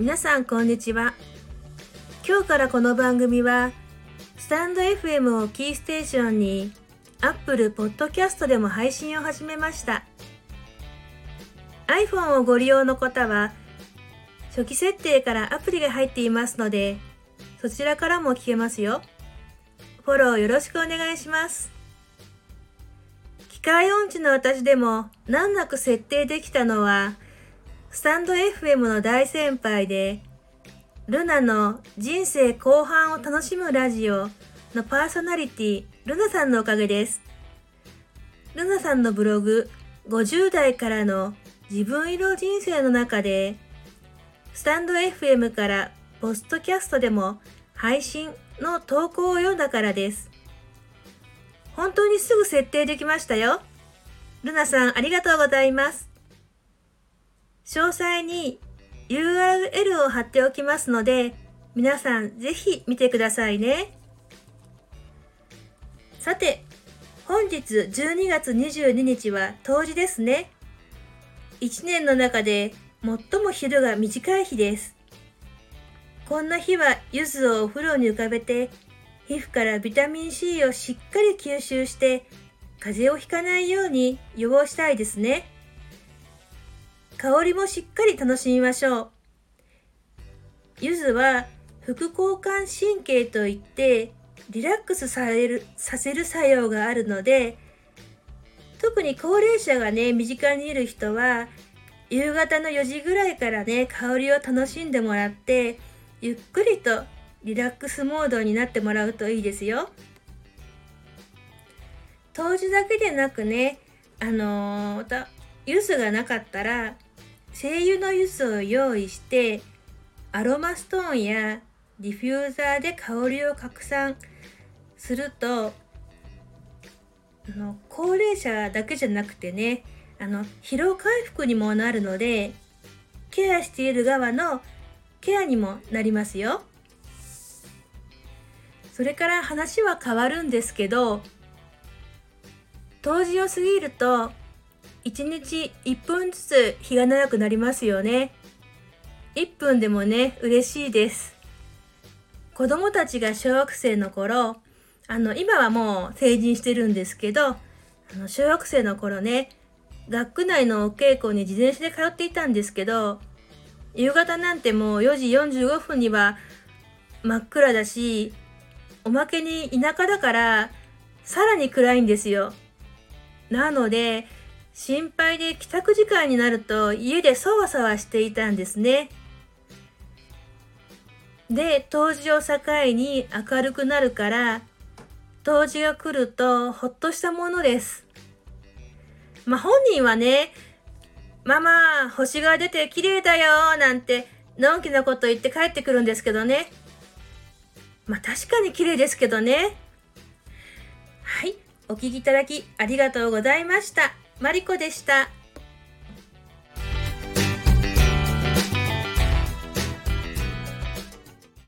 皆さんこんにちは。今日からこの番組は、スタンド FM をキーステーションに、Apple Podcast でも配信を始めました。iPhone をご利用の方は、初期設定からアプリが入っていますので、そちらからも聞けますよ。フォローよろしくお願いします。機械音痴の私でも難なく設定できたのは、スタンド FM の大先輩で、ルナの人生後半を楽しむラジオのパーソナリティ、ルナさんのおかげです。ルナさんのブログ、50代からの自分色人生の中で、スタンド FM からポストキャストでも配信の投稿を読んだからです。本当にすぐ設定できましたよ。ルナさんありがとうございます。詳細に URL を貼っておきますので、皆さんぜひ見てくださいね。さて、本日12月22日は冬至ですね。1年の中で最も昼が短い日です。こんな日は柚子をお風呂に浮かべて、皮膚からビタミン C をしっかり吸収して、風邪をひかないように予防したいですね。香りもしっかり楽しみましょう。柚子は副交感神経といってリラックスされるさせる作用があるので特に高齢者がね身近にいる人は夕方の4時ぐらいからね香りを楽しんでもらってゆっくりとリラックスモードになってもらうといいですよ。当時だけでなくねあのー、柚子がなかったら精油の柚子を用意してアロマストーンやディフューザーで香りを拡散するとあの高齢者だけじゃなくてねあの疲労回復にもなるのでケアしている側のケアにもなりますよ。それから話は変わるんですけど冬至を過ぎると1日1分ずつ日が長くなりますよね。1分でもね、嬉しいです。子供たちが小学生の頃、あの、今はもう成人してるんですけど、あの、小学生の頃ね、学区内のお稽古に自転車で通っていたんですけど、夕方なんてもう4時45分には真っ暗だし、おまけに田舎だからさらに暗いんですよ。なので、心配で帰宅時間になると家でそわそわしていたんですね。で、冬至を境に明るくなるから、冬至が来るとほっとしたものです。まあ本人はね、ママ、星が出て綺麗だよなんて、のんきなこと言って帰ってくるんですけどね。まあ確かに綺麗ですけどね。はい、お聴きいただきありがとうございました。マリコでした。